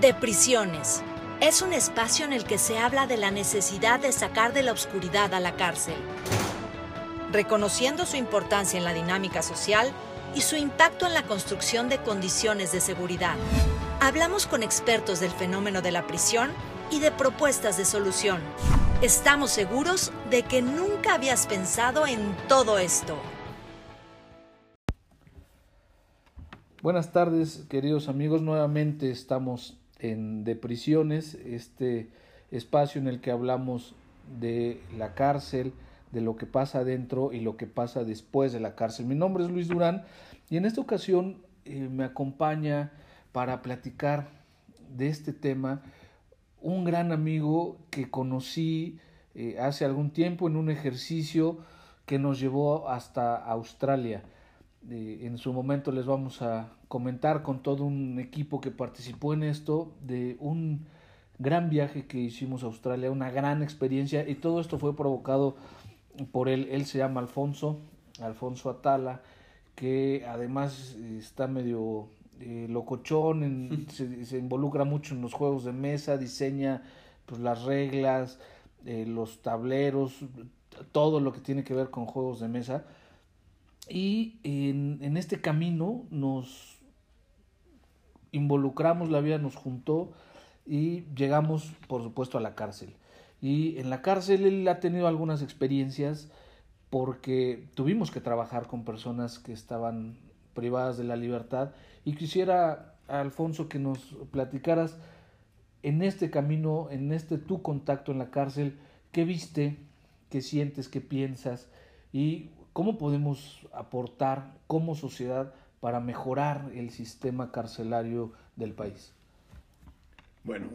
De prisiones. Es un espacio en el que se habla de la necesidad de sacar de la oscuridad a la cárcel, reconociendo su importancia en la dinámica social y su impacto en la construcción de condiciones de seguridad. Hablamos con expertos del fenómeno de la prisión y de propuestas de solución. Estamos seguros de que nunca habías pensado en todo esto. Buenas tardes, queridos amigos. Nuevamente estamos en De Prisiones, este espacio en el que hablamos de la cárcel, de lo que pasa adentro y lo que pasa después de la cárcel. Mi nombre es Luis Durán y en esta ocasión eh, me acompaña para platicar de este tema un gran amigo que conocí eh, hace algún tiempo en un ejercicio que nos llevó hasta Australia en su momento les vamos a comentar con todo un equipo que participó en esto de un gran viaje que hicimos a Australia, una gran experiencia y todo esto fue provocado por él. Él se llama Alfonso, Alfonso Atala, que además está medio eh, locochón, se, involucra mucho en los juegos de mesa, diseña pues, las reglas, eh, los tableros, todo lo que tiene que ver con juegos de mesa y en, en este camino nos involucramos, la vida nos juntó y llegamos, por supuesto, a la cárcel. Y en la cárcel él ha tenido algunas experiencias porque tuvimos que trabajar con personas que estaban privadas de la libertad. Y quisiera, Alfonso, que nos platicaras en este camino, en este tu contacto en la cárcel, qué viste, qué sientes, qué piensas y ¿Cómo podemos aportar como sociedad para mejorar el sistema carcelario del país? Bueno,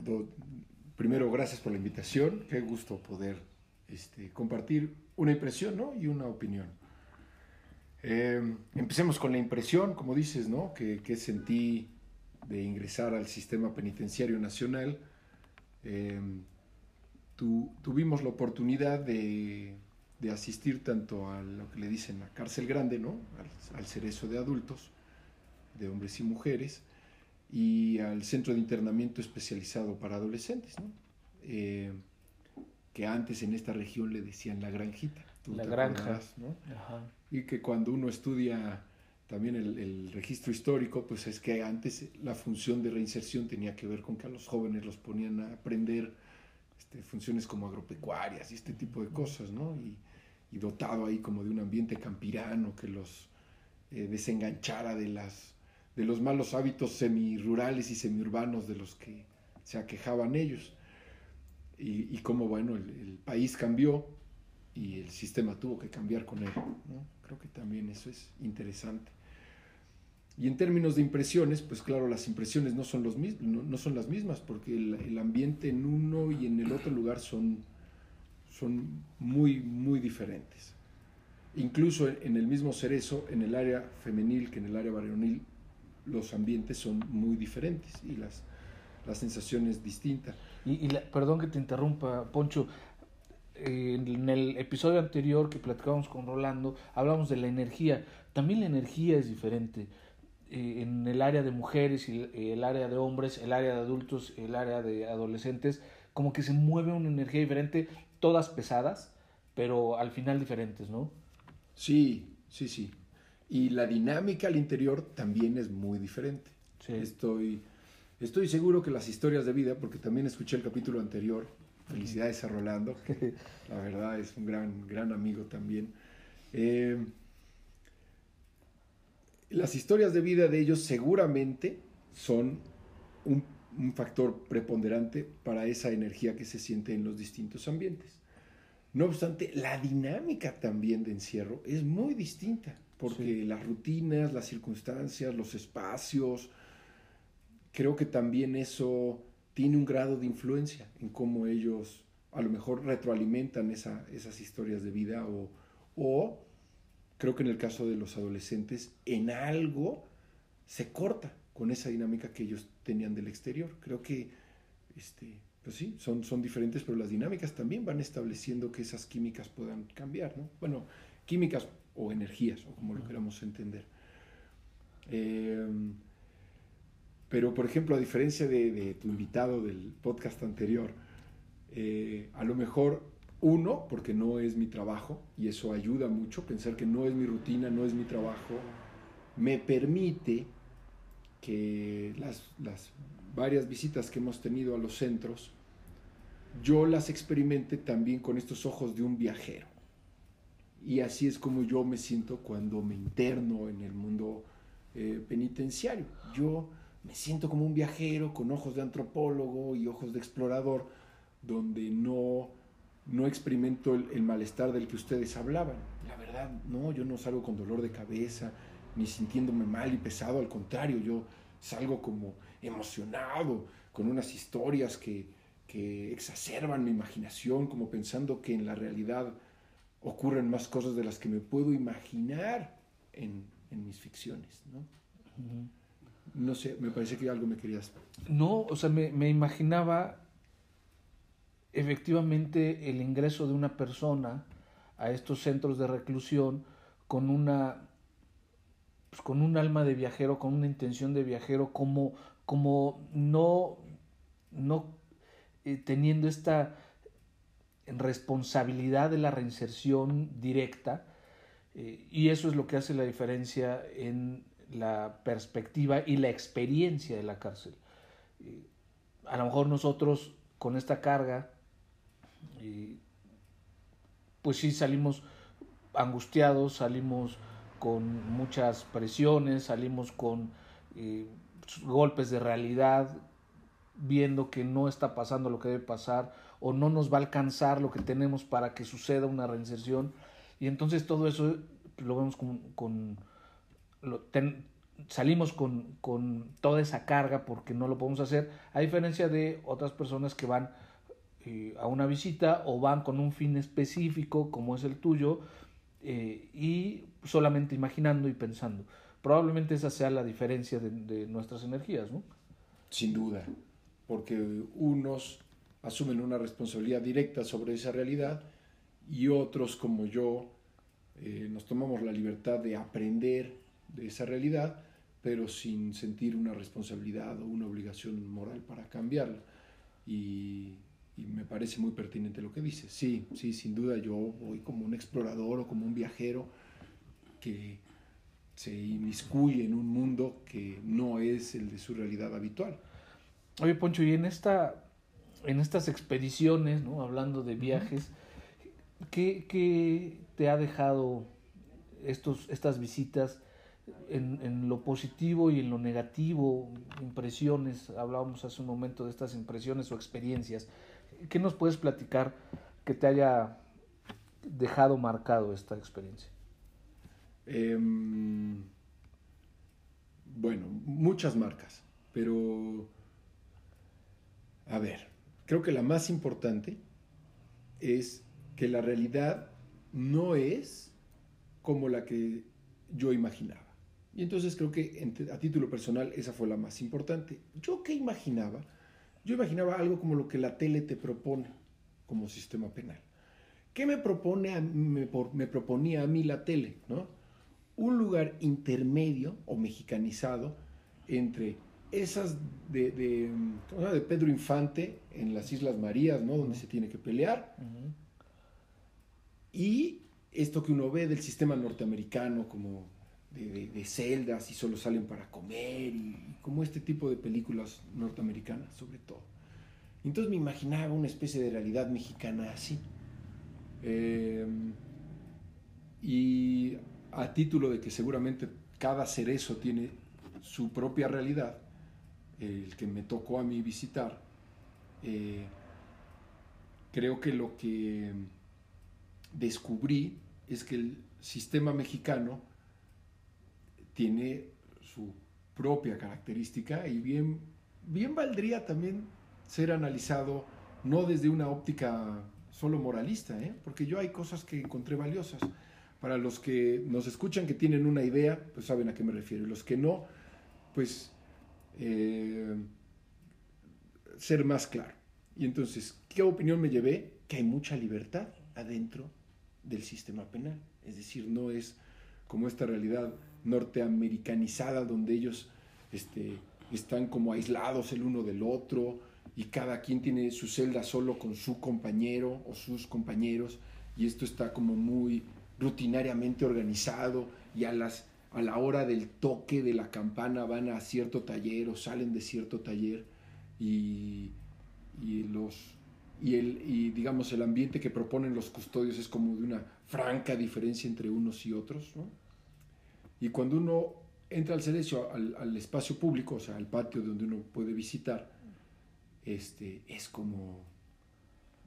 primero gracias por la invitación, qué gusto poder este, compartir una impresión ¿no? y una opinión. Em, empecemos con la impresión, como dices, ¿no? que, sentí de ingresar al sistema penitenciario nacional. Em, tuvimos la oportunidad de de asistir tanto a lo que le dicen la cárcel grande, ¿no? al, cerezo de adultos, de hombres y mujeres, y al centro de internamiento especializado para adolescentes, ¿no? Eh, que antes en esta región le decían la granjita. La granja. ¿no? Y que cuando uno estudia también el, el, registro histórico, pues es que antes la función de reinserción tenía que ver con que a los jóvenes los ponían a aprender este, funciones como agropecuarias y este tipo de cosas, ¿no? Y, y dotado ahí como de un ambiente campirano que los eh, desenganchara de, las, de los malos hábitos semirurales y semiurbanos de los que se aquejaban ellos. Y, y como, bueno, el, país cambió y el sistema tuvo que cambiar con él. Creo que también eso es interesante. Y en términos de impresiones, pues claro, las impresiones no son, los no, son las mismas, porque el, el, ambiente en uno y en el otro lugar son son muy, muy diferentes. Incluso en el mismo cerezo, en el área femenil que en el área varonil, los ambientes son muy diferentes y las, la sensación es distinta. Y, perdón que te interrumpa, Poncho, en el episodio anterior que platicábamos con Rolando, hablamos de la energía. También la energía es diferente. Eh, en el área de mujeres y el área de hombres, el área de adultos, el área de adolescentes, como que se mueve una energía diferente todas pesadas, pero al final diferentes, ¿no? Sí, sí, sí. Y la dinámica al interior también es muy diferente. Estoy, estoy seguro que las historias de vida, porque también escuché el capítulo anterior, felicidades a Rolando, la verdad es un gran, gran amigo también. Eh, las historias de vida de ellos seguramente son un un factor preponderante para esa energía que se siente en los distintos ambientes. No obstante, la dinámica también de encierro es muy distinta, porque las rutinas, las circunstancias, los espacios, creo que también eso tiene un grado de influencia en cómo ellos a lo mejor retroalimentan esas historias de vida o, o creo que en el caso de los adolescentes en algo se corta con esa dinámica que ellos tenían del exterior. Creo que, este, pues sí, son, son diferentes, pero las dinámicas también van estableciendo que esas químicas puedan cambiar, ¿no? Bueno, químicas o energías, o como lo queramos entender. Em, Pero, por ejemplo, a diferencia de, tu invitado del podcast anterior, eh, a lo mejor uno, porque no es mi trabajo, y eso ayuda mucho, pensar que no es mi rutina, no es mi trabajo, me permite que las, las varias visitas que hemos tenido a los centros, yo las experimente también con estos ojos de un viajero. Y así es como yo me siento cuando me interno en el mundo eh, penitenciario. Yo me siento como un viajero con ojos de antropólogo y ojos de explorador, donde no, no experimento el, el malestar del que ustedes hablaban. La verdad, no, yo no salgo con dolor de cabeza, ni sintiéndome mal y pesado, al contrario, yo salgo como emocionado, con unas historias que, que exacerban mi imaginación, como pensando que en la realidad ocurren más cosas de las que me puedo imaginar en, en mis ficciones, ¿no? No sé, me parece que algo me querías... No, o sea, me, me imaginaba efectivamente el ingreso de una persona a estos centros de reclusión con una pues, con un alma de viajero, con una intención de viajero, como, como no, no eh, teniendo esta responsabilidad de la reinserción directa, eh, y eso es lo que hace la diferencia en la perspectiva y la experiencia de la cárcel. Eh, a lo mejor nosotros con esta carga, pues sí salimos angustiados, salimos con muchas presiones, salimos con golpes de realidad, viendo que no está pasando lo que debe pasar o no nos va a alcanzar lo que tenemos para que suceda una reinserción. Y entonces todo eso lo vemos con... salimos con, con, toda esa carga porque no lo podemos hacer, a diferencia de otras personas que van eh, a una visita o van con un fin específico como es el tuyo eh, y solamente imaginando y pensando. Probablemente esa sea la diferencia de, de nuestras energías, ¿no? Sin duda porque unos asumen una responsabilidad directa sobre esa realidad y otros como yo eh, nos tomamos la libertad de aprender de esa realidad, pero sin sentir una responsabilidad o una obligación moral para cambiarla. Y, me parece muy pertinente lo que dice. Sí, sí, sin duda yo voy como un explorador o como un viajero que se inmiscuye en un mundo que no es el de su realidad habitual. Oye, Poncho, y en esta, en estas expediciones, ¿no? Hablando de viajes, ¿qué, ¿qué, te ha dejado estos, estas visitas en, en, lo positivo y en lo negativo? Impresiones, hablábamos hace un momento de estas impresiones o experiencias. ¿Qué nos puedes platicar que te haya dejado marcado esta experiencia? Em, bueno, muchas marcas, pero a ver, creo que la más importante es que la realidad no es como la que yo imaginaba. Y entonces creo que a título personal esa fue la más importante. ¿Yo qué imaginaba? Yo imaginaba algo como lo que la tele te propone como sistema penal. ¿Qué me, propone me, me proponía a mí la tele? ¿no? Un lugar intermedio o mexicanizado entre esas de, de, Pedro Infante en las Islas Marías, ¿no? Donde se tiene que pelear. Y esto que uno ve del sistema norteamericano, como de, celdas y solo salen para comer, y, como este tipo de películas norteamericanas, sobre todo. Entonces me imaginaba una especie de realidad mexicana así. Em, y a título de que seguramente cada cerezo tiene su propia realidad, el que me tocó a mí visitar, eh, creo que lo que descubrí es que el sistema mexicano tiene su propia característica y bien, bien valdría también ser analizado no desde una óptica solo moralista, ¿eh? porque yo hay cosas que encontré valiosas. Para los que nos escuchan que tienen una idea, pues saben a qué me refiero. Y los que no, pues eh, ser más claro. Y entonces, ¿qué opinión me llevé? Que hay mucha libertad adentro del sistema penal. Es decir, no es como esta realidad norteamericanizada donde ellos este, están como aislados el uno del otro y cada quien tiene su celda solo con su compañero o sus compañeros y esto está como muy rutinariamente organizado y a las a la hora del toque de la campana van a cierto taller o salen de cierto taller y, y los y el y digamos el ambiente que proponen los custodios es como de una franca diferencia entre unos y otros ¿no? Y cuando uno entra al servicio al, espacio público o sea al patio donde uno puede visitar este es como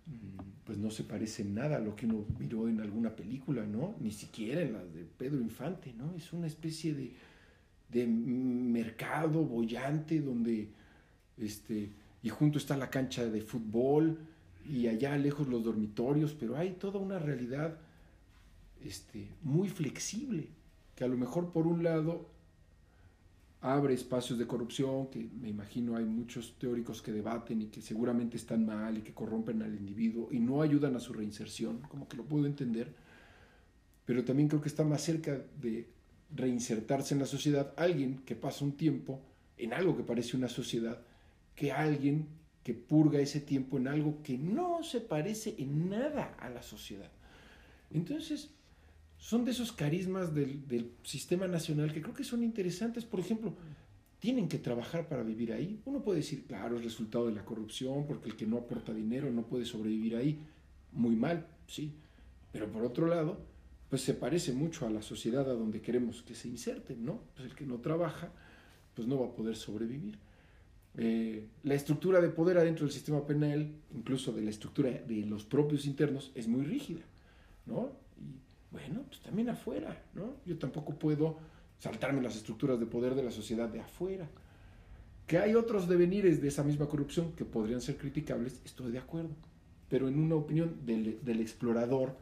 mm, pues no se parece en nada a lo que uno miró en alguna película, ¿no? Ni siquiera en las de Pedro Infante, ¿no? Es una especie de, de mercado bollante donde, este, y junto está la cancha de fútbol y allá lejos los dormitorios, pero hay toda una realidad este, muy flexible, que a lo mejor por un lado abre espacios de corrupción, que me imagino hay muchos teóricos que debaten y que seguramente están mal y que corrompen al individuo y no ayudan a su reinserción, como que lo puedo entender, pero también creo que está más cerca de reinsertarse en la sociedad alguien que pasa un tiempo en algo que parece una sociedad que alguien que purga ese tiempo en algo que no se parece en nada a la sociedad. Entonces, son de esos carismas del, sistema nacional que creo que son interesantes. Por ejemplo, tienen que trabajar para vivir ahí. Uno puede decir, claro, es resultado de la corrupción, porque el que no aporta dinero no puede sobrevivir ahí. Muy mal, sí. Pero por otro lado, pues se parece mucho a la sociedad a donde queremos que se inserten, ¿no? Pues el que no trabaja, pues no va a poder sobrevivir. Eh, la estructura de poder adentro del sistema penal, incluso de la estructura de los propios internos, es muy rígida, ¿no? Bueno, pues también afuera, ¿no? Yo tampoco puedo saltarme las estructuras de poder de la sociedad de afuera. Que hay otros devenires de esa misma corrupción que podrían ser criticables, estoy de acuerdo. Pero en una opinión del, del explorador,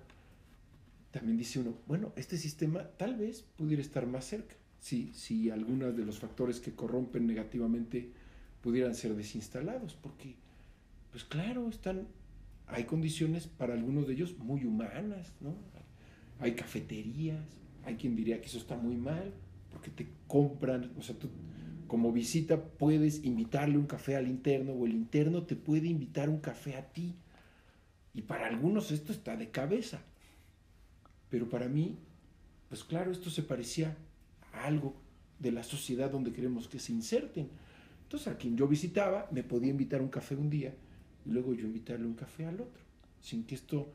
también dice uno, bueno, este sistema tal vez pudiera estar más cerca, si, si algunos de los factores que corrompen negativamente pudieran ser desinstalados, porque, pues claro, están, hay condiciones para algunos de ellos muy humanas, ¿no? Hay cafeterías, hay quien diría que eso está muy mal, porque te compran, o sea, tú como visita puedes invitarle un café al interno o el interno te puede invitar un café a ti. Y para algunos esto está de cabeza. Pero para mí, pues claro, esto se parecía a algo de la sociedad donde queremos que se inserten. Entonces a quien yo visitaba me podía invitar un café un día y luego yo invitarle un café al otro, sin que esto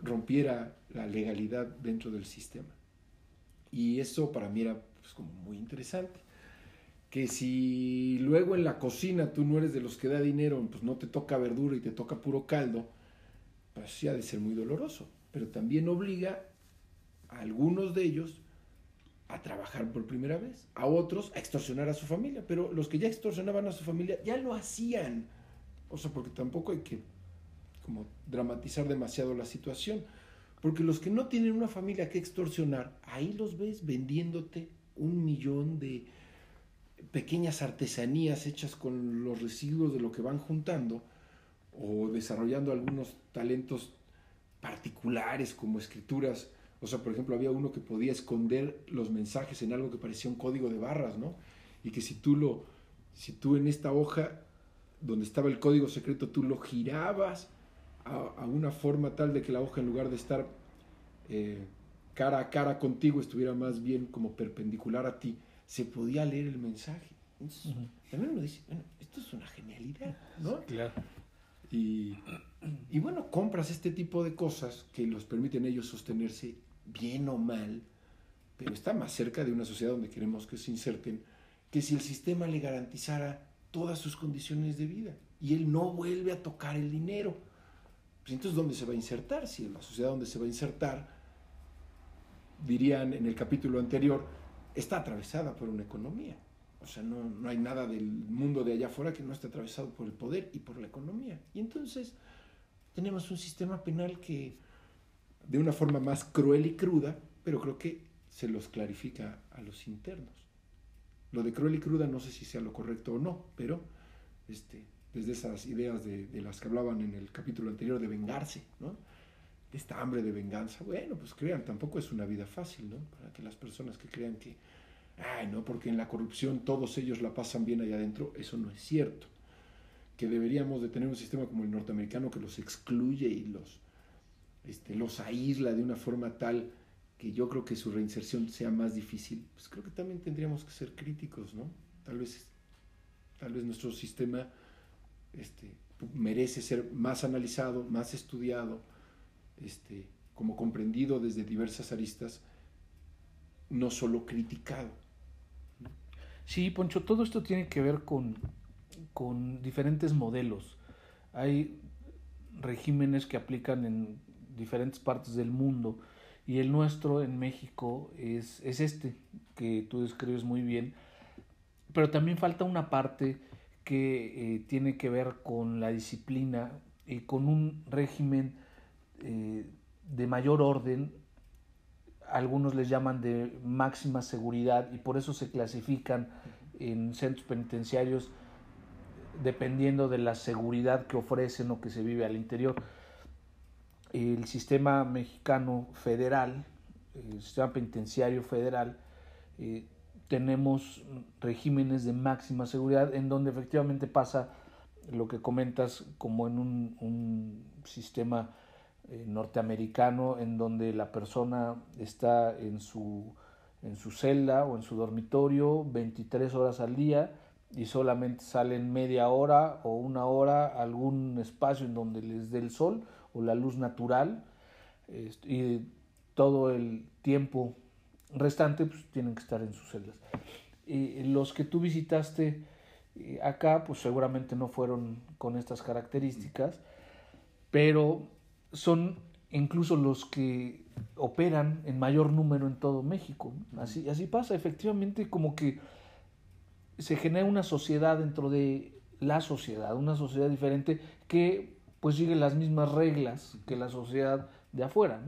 rompiera la legalidad dentro del sistema. Y eso para mí era pues, como muy interesante. Que si luego en la cocina tú no eres de los que da dinero, pues no te toca verdura y te toca puro caldo, pues sí ha de ser muy doloroso. Pero también obliga a algunos de ellos a trabajar por primera vez, a otros a extorsionar a su familia. Pero los que ya extorsionaban a su familia ya lo hacían. O sea, porque tampoco hay que como dramatizar demasiado la situación. Porque los que no tienen una familia que extorsionar, ahí los ves vendiéndote un millón de pequeñas artesanías hechas con los residuos de lo que van juntando o desarrollando algunos talentos particulares como escrituras. O sea, por ejemplo, había uno que podía esconder los mensajes en algo que parecía un código de barras, ¿no? Y que si tú lo, si tú en esta hoja donde estaba el código secreto, tú lo girabas a, una forma tal de que la hoja en lugar de estar eh, cara a cara contigo estuviera más bien como perpendicular a ti, se podía leer el mensaje. También uno dice, bueno, esto es una genialidad, ¿no? Claro. Y, y, bueno, compras este tipo de cosas que los permiten ellos sostenerse bien o mal, pero está más cerca de una sociedad donde queremos que se inserten, que si el sistema le garantizara todas sus condiciones de vida y él no vuelve a tocar el dinero. Pues entonces, ¿dónde se va a insertar? Si la sociedad donde se va a insertar, dirían en el capítulo anterior, está atravesada por una economía. O sea, no, no hay nada del mundo de allá afuera que no esté atravesado por el poder y por la economía. Y entonces tenemos un sistema penal que, de una forma más cruel y cruda, pero creo que se los clarifica a los internos. Lo de cruel y cruda no sé si sea lo correcto o no, pero este, desde esas ideas de, las que hablaban en el capítulo anterior de vengarse, ¿no? Esta hambre de venganza, bueno, pues crean, tampoco es una vida fácil, ¿no? Para que las personas que crean que ay, no, porque en la corrupción todos ellos la pasan bien allá adentro, eso no es cierto. Que deberíamos de tener un sistema como el norteamericano que los excluye y los, este, los aísla de una forma tal que yo creo que su reinserción sea más difícil, pues creo que también tendríamos que ser críticos, ¿no? Tal vez, tal vez nuestro sistema este, merece ser más analizado, más estudiado, este, como comprendido desde diversas aristas, no solo criticado. Sí, Poncho, todo esto tiene que ver con, con diferentes modelos. Hay regímenes que aplican en diferentes partes del mundo y el nuestro en México es, es este que tú describes muy bien, pero también falta una parte que eh, tiene que ver con la disciplina y con un régimen eh, de mayor orden, algunos les llaman de máxima seguridad y por eso se clasifican en centros penitenciarios dependiendo de la seguridad que ofrecen o que se vive al interior. El sistema mexicano federal, el sistema penitenciario federal, eh, tenemos regímenes de máxima seguridad en donde efectivamente pasa lo que comentas como en un, sistema eh, norteamericano en donde la persona está en su, en su celda o en su dormitorio 23 horas al día y solamente salen media hora o una hora a algún espacio en donde les dé el sol o la luz natural y todo el tiempo restante pues tienen que estar en sus celdas. Los que tú visitaste eh, acá pues seguramente no fueron con estas características, pero son incluso los que operan en mayor número en todo México. Así, así pasa, efectivamente, como que se genera una sociedad dentro de la sociedad, una sociedad diferente que pues sigue las mismas reglas que la sociedad de afuera.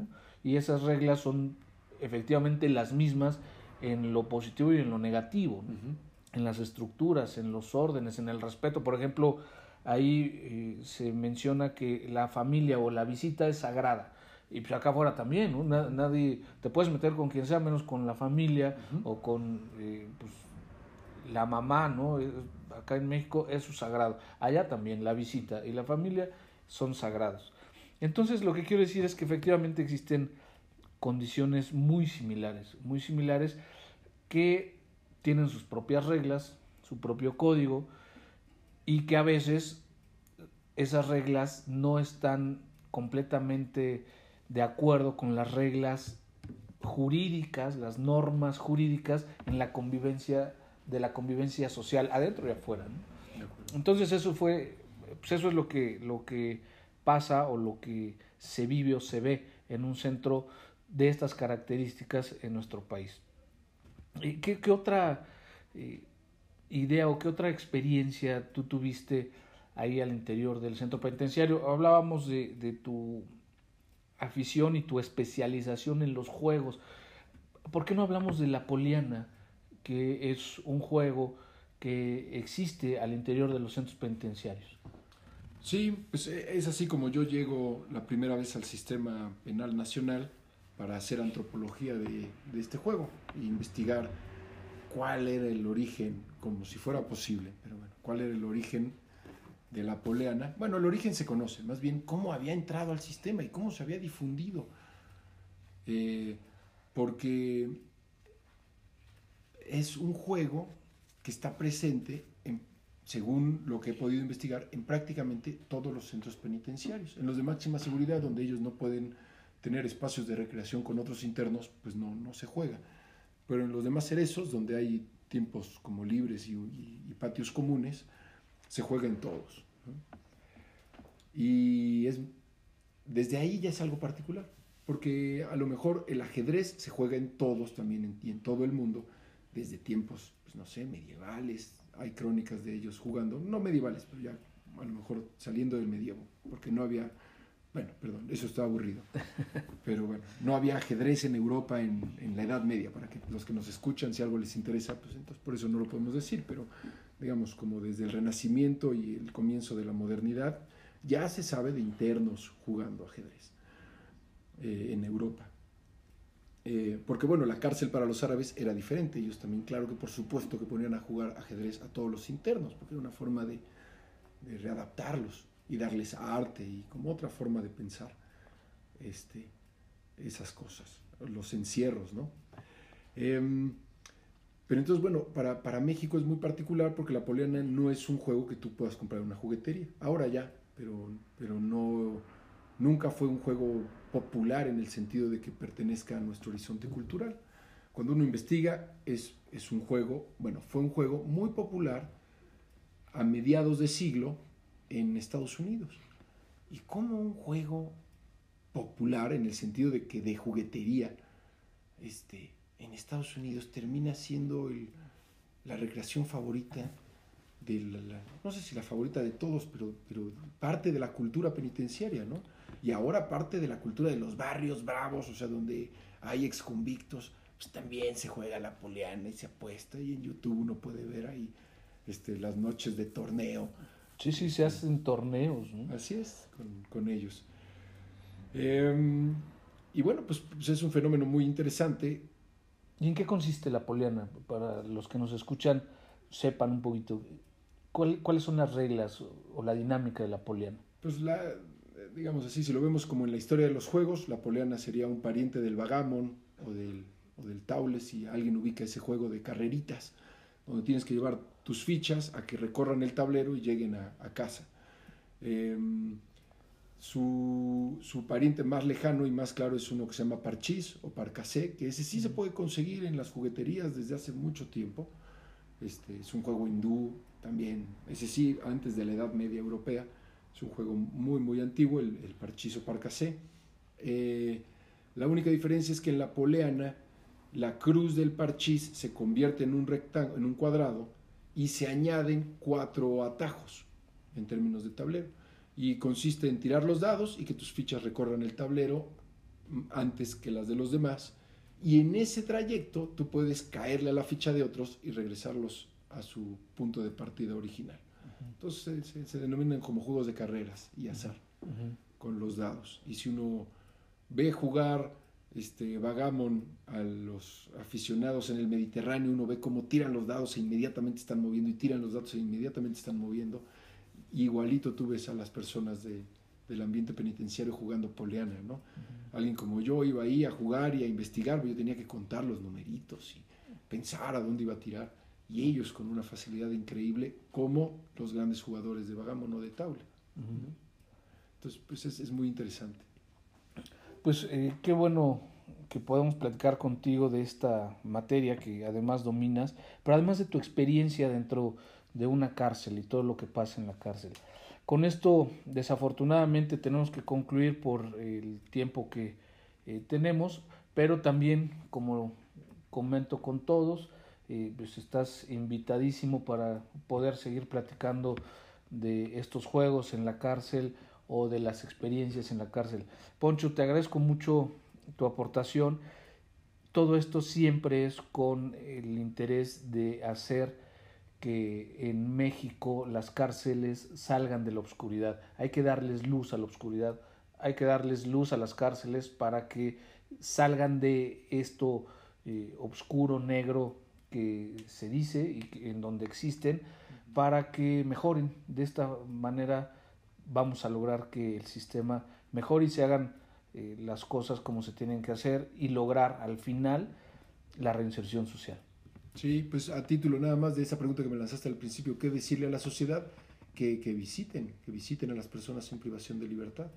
Y esas reglas son efectivamente las mismas en lo positivo y en lo negativo, en las estructuras, en los órdenes, en el respeto. Por ejemplo, ahí eh, se menciona que la familia o la visita es sagrada. Y pues acá afuera también, ¿no? nadie, te puedes meter con quien sea, menos con la familia o con eh, pues, la mamá, ¿no? Acá en México eso es sagrado. Allá también la visita y la familia son sagrados. Entonces lo que quiero decir es que efectivamente existen condiciones muy similares, muy similares que tienen sus propias reglas, su propio código, y que a veces esas reglas no están completamente de acuerdo con las reglas jurídicas, las normas jurídicas en la convivencia de la convivencia social adentro y afuera. Entonces eso fue, pues eso es lo que, lo que pasa o lo que se vive o se ve en un centro de estas características en nuestro país. ¿Qué, qué otra eh, idea o qué otra experiencia tú tuviste ahí al interior del centro penitenciario? Hablábamos de, de tu afición y tu especialización en los juegos. ¿Por qué no hablamos de la Poliana, que es un juego que existe al interior de los centros penitenciarios? Sí, pues e, es así como yo llego la primera vez al sistema penal nacional para hacer antropología de, este juego e investigar cuál era el origen, como si fuera posible, pero bueno, cuál era el origen de la poleana. Bueno, el origen se conoce, más bien cómo había entrado al sistema y cómo se había difundido. Eh, porque es un juego que está presente, en, según lo que he podido investigar, en prácticamente todos los centros penitenciarios. En los de máxima seguridad, donde ellos no pueden tener espacios de recreación con otros internos, pues no, no se juega pero en los demás cerezos, donde hay tiempos como libres y, patios comunes, se juega en todos. Y es, desde ahí ya es algo particular, porque a lo mejor el ajedrez se juega en todos también en, y en todo el mundo, desde tiempos, pues no sé, medievales, hay crónicas de ellos jugando, no medievales, pero ya a lo mejor saliendo del medievo, porque no había bueno, perdón, eso está aburrido. Pero bueno, no había ajedrez en Europa en, la Edad Media, para que los que nos escuchan, si algo les interesa, pues entonces por eso no lo podemos decir, pero digamos como desde el Renacimiento y el comienzo de la modernidad, ya se sabe de internos jugando ajedrez eh, en Europa. Eh, porque bueno, la cárcel para los árabes era diferente. Ellos también, claro que por supuesto que ponían a jugar ajedrez a todos los internos, porque era una forma de, de readaptarlos y darles arte y como otra forma de pensar este, esas cosas, los encierros, ¿no? Em, pero entonces, bueno, para, para, México es muy particular porque la poliana no es un juego que tú puedas comprar en una juguetería. Ahora ya, pero, pero no, nunca fue un juego popular en el sentido de que pertenezca a nuestro horizonte cultural. Cuando uno investiga, es, es un juego, bueno, fue un juego muy popular a mediados de siglo en Estados Unidos. Y como un juego popular en el sentido de que de juguetería, este, en Estados Unidos termina siendo la recreación favorita de la, no sé si la favorita de todos, pero, pero parte de la cultura penitenciaria, ¿no? Y ahora parte de la cultura de los barrios bravos, o sea, donde hay exconvictos, pues también se juega la poliana y se apuesta, y en YouTube uno puede ver ahí este, las noches de torneo. Sí, sí, se hacen torneos. Así es, con, ellos. Em, y bueno, pues, pues, es un fenómeno muy interesante. ¿Y en qué consiste la poliana? Para los que nos escuchan, sepan un poquito. ¿Cuáles son las reglas o, la dinámica de la poliana? Pues la, digamos así, si lo vemos como en la historia de los juegos, la poliana sería un pariente del vagamon o del, o del taule, si alguien ubica ese juego de carreritas, donde tienes que llevar tus fichas a que recorran el tablero y lleguen a, casa. Em, su, pariente más lejano y más claro es uno que se llama parchís o parcasé, que ese sí se puede conseguir en las jugueterías desde hace mucho tiempo. Este, es un juego hindú también, ese sí, antes de la Edad Media Europea. Es un juego muy, muy antiguo, el, el parchís o parcasé. Eh, la única diferencia es que en la poleana la cruz del parchís se convierte en un, rectángulo, en un cuadrado y se añaden cuatro atajos en términos de tablero. Y consiste en tirar los dados y que tus fichas recorran el tablero antes que las de los demás. Y en ese trayecto tú puedes caerle a la ficha de otros y regresarlos a su punto de partida original. Entonces se, denominan como juegos de carreras y azar con los dados. Y si uno ve jugar este, Vagamon a los aficionados en el Mediterráneo, uno ve cómo tiran los dados e inmediatamente están moviendo y tiran los dados e inmediatamente están moviendo. Igualito tú ves a las personas del ambiente penitenciario jugando poleana, ¿no? Alguien como yo iba ahí a jugar y a investigar, yo tenía que contar los numeritos y pensar a dónde iba a tirar. Y ellos con una facilidad increíble, como los grandes jugadores de Vagamon o de Taule. Entonces, pues es muy interesante. Pues eh, qué bueno que podemos platicar contigo de esta materia que además dominas, pero además de tu experiencia dentro de una cárcel y todo lo que pasa en la cárcel. Con esto, desafortunadamente, tenemos que concluir por el tiempo que eh, tenemos, pero también, como comento con todos, eh, pues estás invitadísimo para poder seguir platicando de estos juegos en la cárcel, o de las experiencias en la cárcel. Poncho, te agradezco mucho tu aportación. Todo esto siempre es con el interés de hacer que en México las cárceles salgan de la oscuridad. Hay que darles luz a la oscuridad, hay que darles luz a las cárceles para que salgan de esto eh, oscuro, negro que se dice y en donde existen, para que mejoren. De esta manera vamos a lograr que el sistema mejore y se hagan eh, las cosas como se tienen que hacer y lograr al final la reinserción social. Sí, pues a título nada más de esa pregunta que me lanzaste al principio, ¿qué decirle a la sociedad? Que, que visiten, que visiten a las personas en privación de libertad.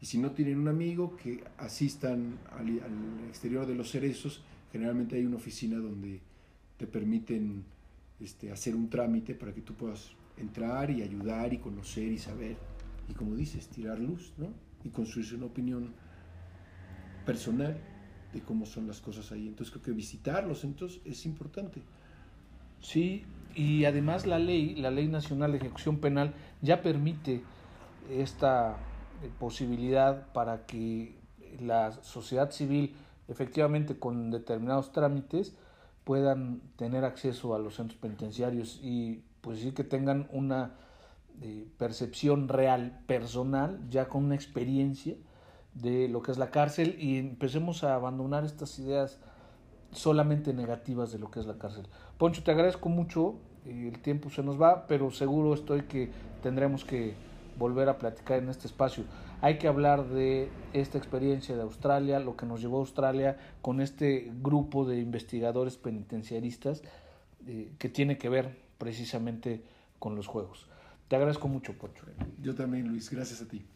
Y si no tienen un amigo, que asistan al, al exterior de los cerezos. Generalmente hay una oficina donde te permiten este, hacer un trámite para que tú puedas entrar y ayudar y conocer y saber y como dices, tirar luz, ¿no? Y construirse una opinión personal de cómo son las cosas ahí. Entonces creo que visitar los centros es importante. Sí, y además la ley, la Ley Nacional de Ejecución Penal, ya permite esta eh, posibilidad para que la sociedad civil, efectivamente con determinados trámites, puedan tener acceso a los centros penitenciarios y pues sí que tengan una de percepción real, personal, ya con una experiencia de lo que es la cárcel y empecemos a abandonar estas ideas solamente negativas de lo que es la cárcel. Poncho, te agradezco mucho, el tiempo se nos va, pero seguro estoy que tendremos que volver a platicar en este espacio. Hay que hablar de esta experiencia de Australia, lo que nos llevó a Australia con este grupo de investigadores penitenciaristas eh, que tiene que ver precisamente con los juegos. Te agradezco mucho, Poncho. Yo también, Luis. Gracias a ti.